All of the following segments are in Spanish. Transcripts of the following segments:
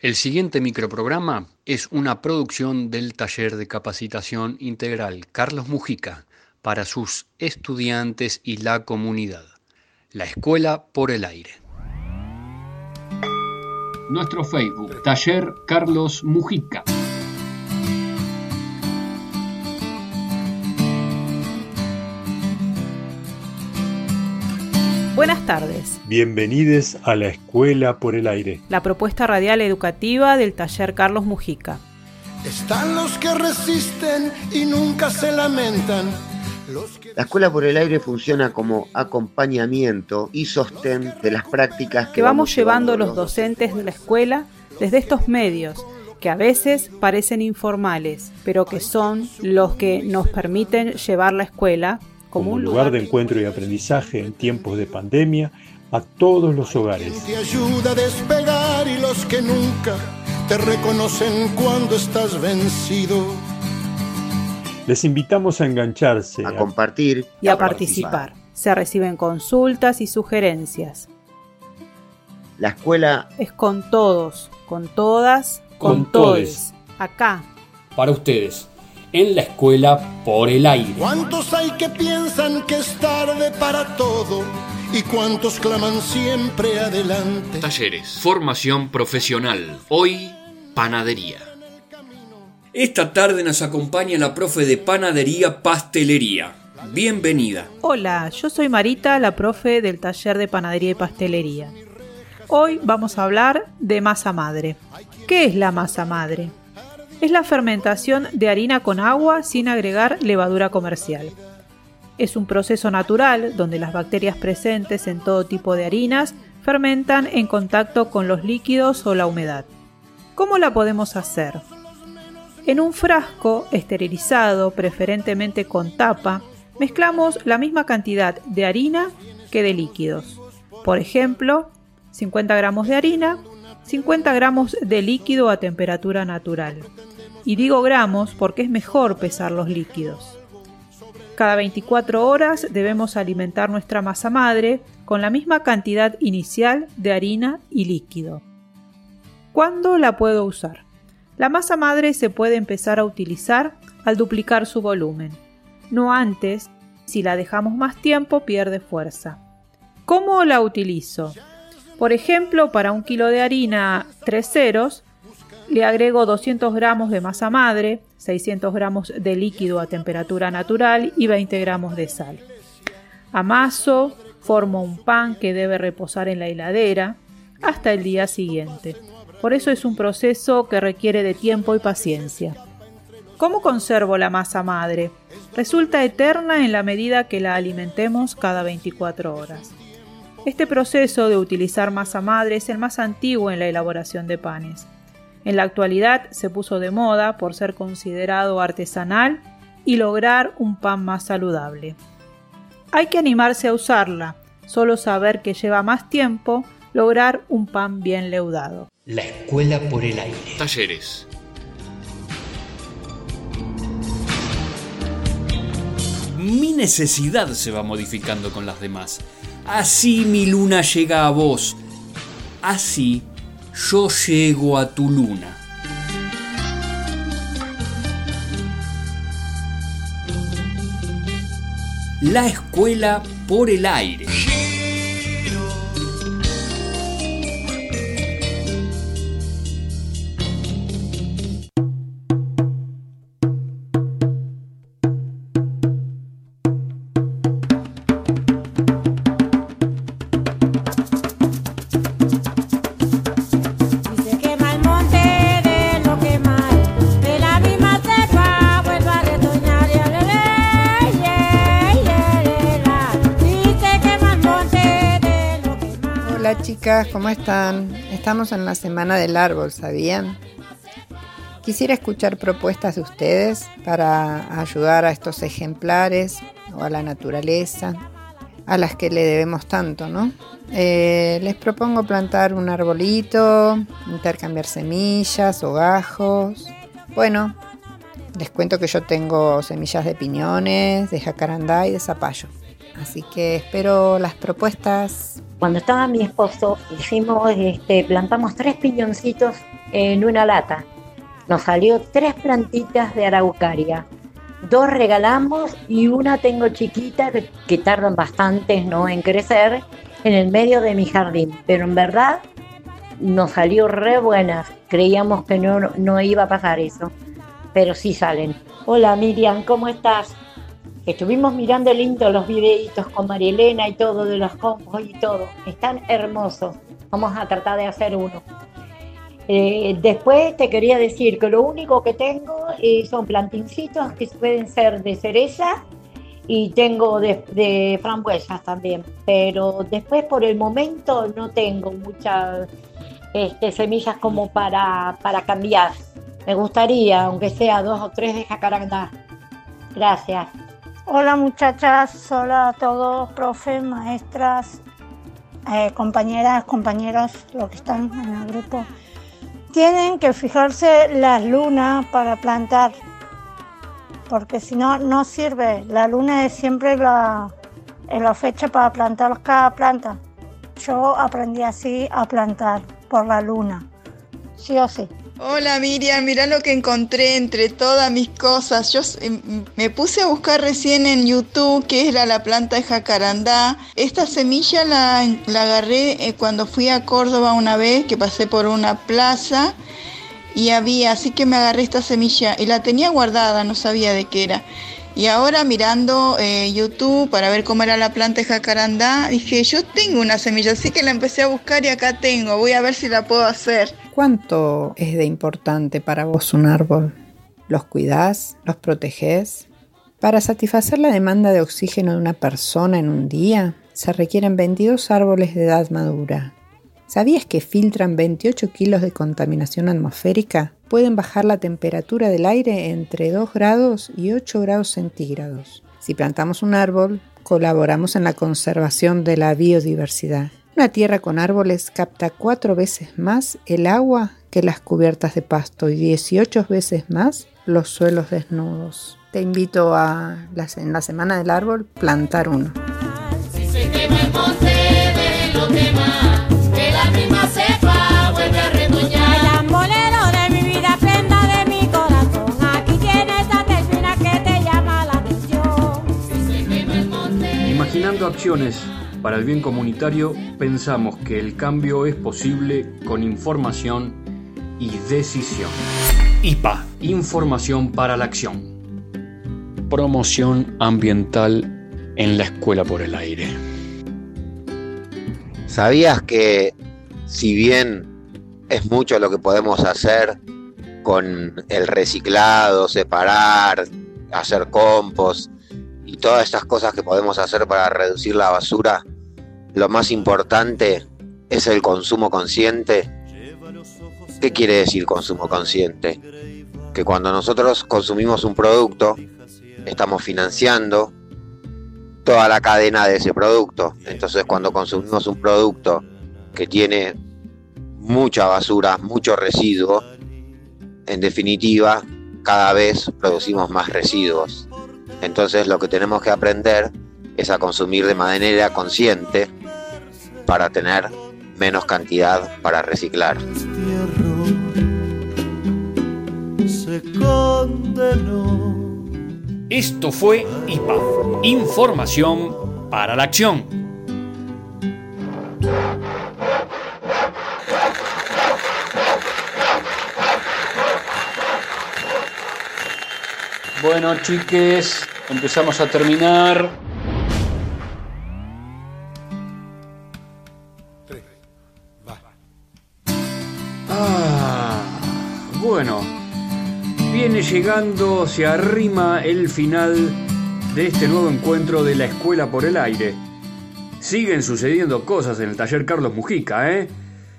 El siguiente microprograma es una producción del taller de capacitación integral Carlos Mujica para sus estudiantes y la comunidad. La Escuela por el Aire. Nuestro Facebook, Taller Carlos Mujica. Tardes. Bienvenidos a la Escuela por el Aire. La propuesta radial educativa del taller Carlos Mujica. Están los que resisten y nunca se lamentan. La Escuela por el Aire funciona como acompañamiento y sostén de las prácticas que, que vamos, llevando los docentes de la escuela desde estos medios que a veces parecen informales, pero que son los que nos permiten llevar la escuela como un lugar de encuentro y aprendizaje en tiempos de pandemia a todos los hogares. Te ayuda a despegar y los que nunca te reconocen cuando estás vencido. Les invitamos a engancharse, a compartir y a, participar. Se reciben consultas y sugerencias. La escuela es con todos, con todas, con, con todos. Acá. Para ustedes en la escuela por el aire. ¿Cuántos hay que piensan que es tarde para todo? ¿Y cuántos claman siempre adelante? Talleres, formación profesional, hoy panadería. Esta tarde nos acompaña la profe de panadería pastelería. Bienvenida. Hola, yo soy Marita, la profe del taller de panadería y pastelería. Hoy vamos a hablar de masa madre. ¿Qué es la masa madre? Es la fermentación de harina con agua sin agregar levadura comercial. Es un proceso natural donde las bacterias presentes en todo tipo de harinas fermentan en contacto con los líquidos o la humedad. ¿Cómo la podemos hacer? En un frasco esterilizado, preferentemente con tapa, mezclamos la misma cantidad de harina que de líquidos. Por ejemplo, 50 gramos de harina, 50 gramos de líquido a temperatura natural. Y digo gramos porque es mejor pesar los líquidos. Cada 24 horas debemos alimentar nuestra masa madre con la misma cantidad inicial de harina y líquido. ¿Cuándo la puedo usar? La masa madre se puede empezar a utilizar al duplicar su volumen. No antes, si la dejamos más tiempo pierde fuerza. ¿Cómo la utilizo? Por ejemplo, para un kilo de harina 3 ceros, le agrego 200 gramos de masa madre, 600 gramos de líquido a temperatura natural y 20 gramos de sal. Amaso, formo un pan que debe reposar en la heladera hasta el día siguiente. Por eso es un proceso que requiere de tiempo y paciencia. ¿Cómo conservo la masa madre? Resulta eterna en la medida que la alimentemos cada 24 horas. Este proceso de utilizar masa madre es el más antiguo en la elaboración de panes. En la actualidad se puso de moda por ser considerado artesanal y lograr un pan más saludable. Hay que animarse a usarla, solo saber que lleva más tiempo lograr un pan bien leudado. La escuela por el aire. Talleres. Mi necesidad se va modificando con las demás. Así mi luna llega a vos. Así yo llego a tu luna. La escuela por el aire. ¿Cómo están? Estamos en la Semana del Árbol, ¿sabían? Quisiera escuchar propuestas de ustedes para ayudar a estos ejemplares o a la naturaleza, a las que le debemos tanto, ¿no? Eh, les propongo plantar un arbolito, intercambiar semillas o gajos. Bueno, les cuento que yo tengo semillas de piñones, de jacarandá y de zapallo. Así que espero las propuestas. Cuando estaba mi esposo, hicimos, este, plantamos tres piñoncitos en una lata. Nos salió tres plantitas de araucaria. Dos regalamos y una tengo chiquita que tardan bastante ¿no? en crecer en el medio de mi jardín. Pero en verdad nos salió re buena. Creíamos que no, no iba a pasar eso. Pero sí salen. Hola Miriam, ¿cómo estás? Estuvimos mirando lindo los videitos con Marielena y todo de los compos y todo. Están hermosos. Vamos a tratar de hacer uno. Eh, después te quería decir que lo único que tengo eh, son plantincitos que pueden ser de cereza y tengo de, frambuesas también. Pero después por el momento no tengo muchas este, semillas como para, para cambiar. Me gustaría, aunque sea dos o tres de jacarandá. Gracias. Hola muchachas, hola a todos, profes, maestras, eh, compañeras, compañeros, los que están en el grupo. Tienen que fijarse las lunas para plantar, porque si no, no sirve. La luna es siempre la, la fecha para plantar cada planta. Yo aprendí así a plantar, por la luna, sí o sí. Hola Miriam, mira lo que encontré entre todas mis cosas. Yo me puse a buscar recién en YouTube qué era la planta de jacarandá. Esta semilla la, agarré eh, cuando fui a Córdoba una vez, que pasé por una plaza y había, así que me agarré esta semilla y la tenía guardada, no sabía de qué era. Y ahora mirando eh, YouTube para ver cómo era la planta de jacarandá, dije, yo tengo una semilla, así que la empecé a buscar y acá tengo, voy a ver si la puedo hacer. ¿Cuánto es de importante para vos un árbol? ¿Los cuidás? ¿Los protegés? Para satisfacer la demanda de oxígeno de una persona en un día, se requieren 22 árboles de edad madura. ¿Sabías que filtran 28 kilos de contaminación atmosférica? Pueden bajar la temperatura del aire entre 2 grados y 8 grados centígrados. Si plantamos un árbol, colaboramos en la conservación de la biodiversidad. Una tierra con árboles capta cuatro veces más el agua que las cubiertas de pasto y 18 veces más los suelos desnudos. Te invito a, en la Semana del Árbol, plantar uno. Imaginando acciones para el bien comunitario pensamos que el cambio es posible con información y decisión. IPA, Información para la Acción. Promoción ambiental en la Escuela por el Aire. ¿Sabías que si bien es mucho lo que podemos hacer con el reciclado, separar, hacer compost, y todas estas cosas que podemos hacer para reducir la basura, lo más importante es el consumo consciente. ¿Qué quiere decir consumo consciente? Que cuando nosotros consumimos un producto, estamos financiando toda la cadena de ese producto. Entonces cuando consumimos un producto que tiene mucha basura, mucho residuo, en definitiva, cada vez producimos más residuos. Entonces lo que tenemos que aprender es a consumir de manera consciente para tener menos cantidad para reciclar. Esto fue IPA, Información para la Acción. Bueno, chiques, empezamos a terminar. Ah, bueno, viene llegando, se arrima el final de este nuevo encuentro de la Escuela por el Aire. Siguen sucediendo cosas en el taller Carlos Mujica, ¿eh?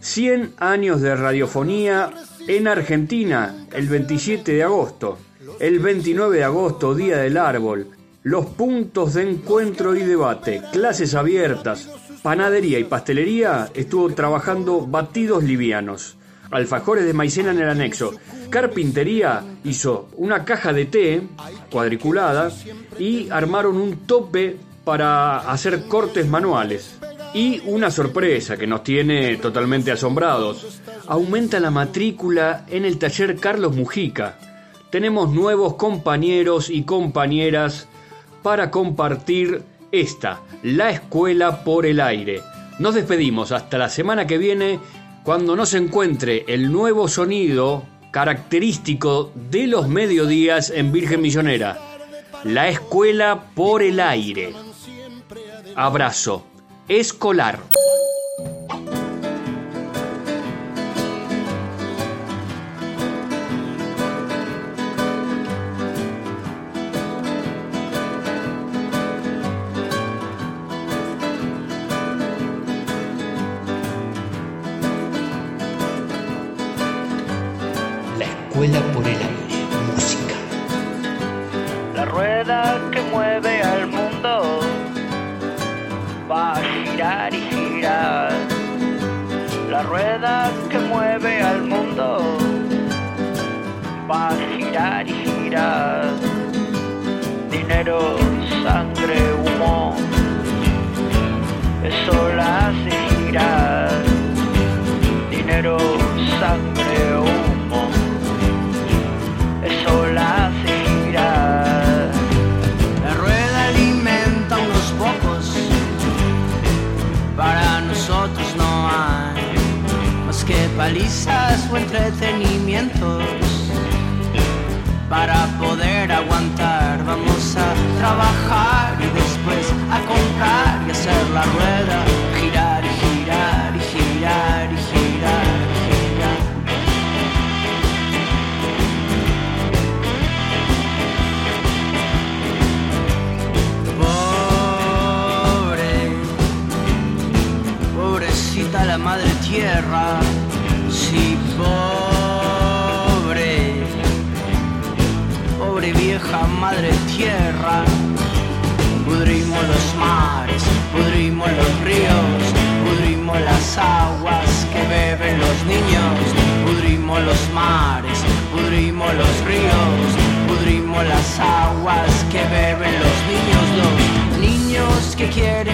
100 años de radiofonía en Argentina, el 27 de agosto el 29 de agosto, Día del Árbol, los puntos de encuentro y debate, clases abiertas, panadería y pastelería, estuvo trabajando batidos livianos, alfajores de maicena en el anexo, carpintería hizo una caja de té cuadriculada y armaron un tope para hacer cortes manuales. Y una sorpresa que nos tiene totalmente asombrados. Aumenta la matrícula en el taller Carlos Mujica tenemos nuevos compañeros y compañeras para compartir esta, la escuela por el aire. Nos despedimos hasta la semana que viene cuando nos encuentre el nuevo sonido característico de los mediodías en Virgen Millonera, la escuela por el aire. Abrazo. Escolar. niños, pudrimos los mares, pudrimos los ríos, pudrimos las aguas que beben los niños, los niños que quieren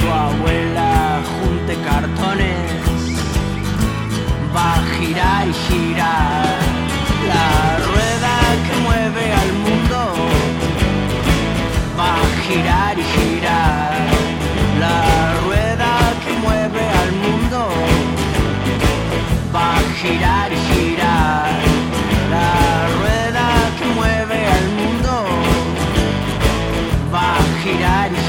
tu abuela junte cartones, va a girar y girar la rueda que mueve al mundo, va a girar y girar la rueda que mueve al mundo, va a girar y girar la rueda que mueve al mundo, va a girar y girar.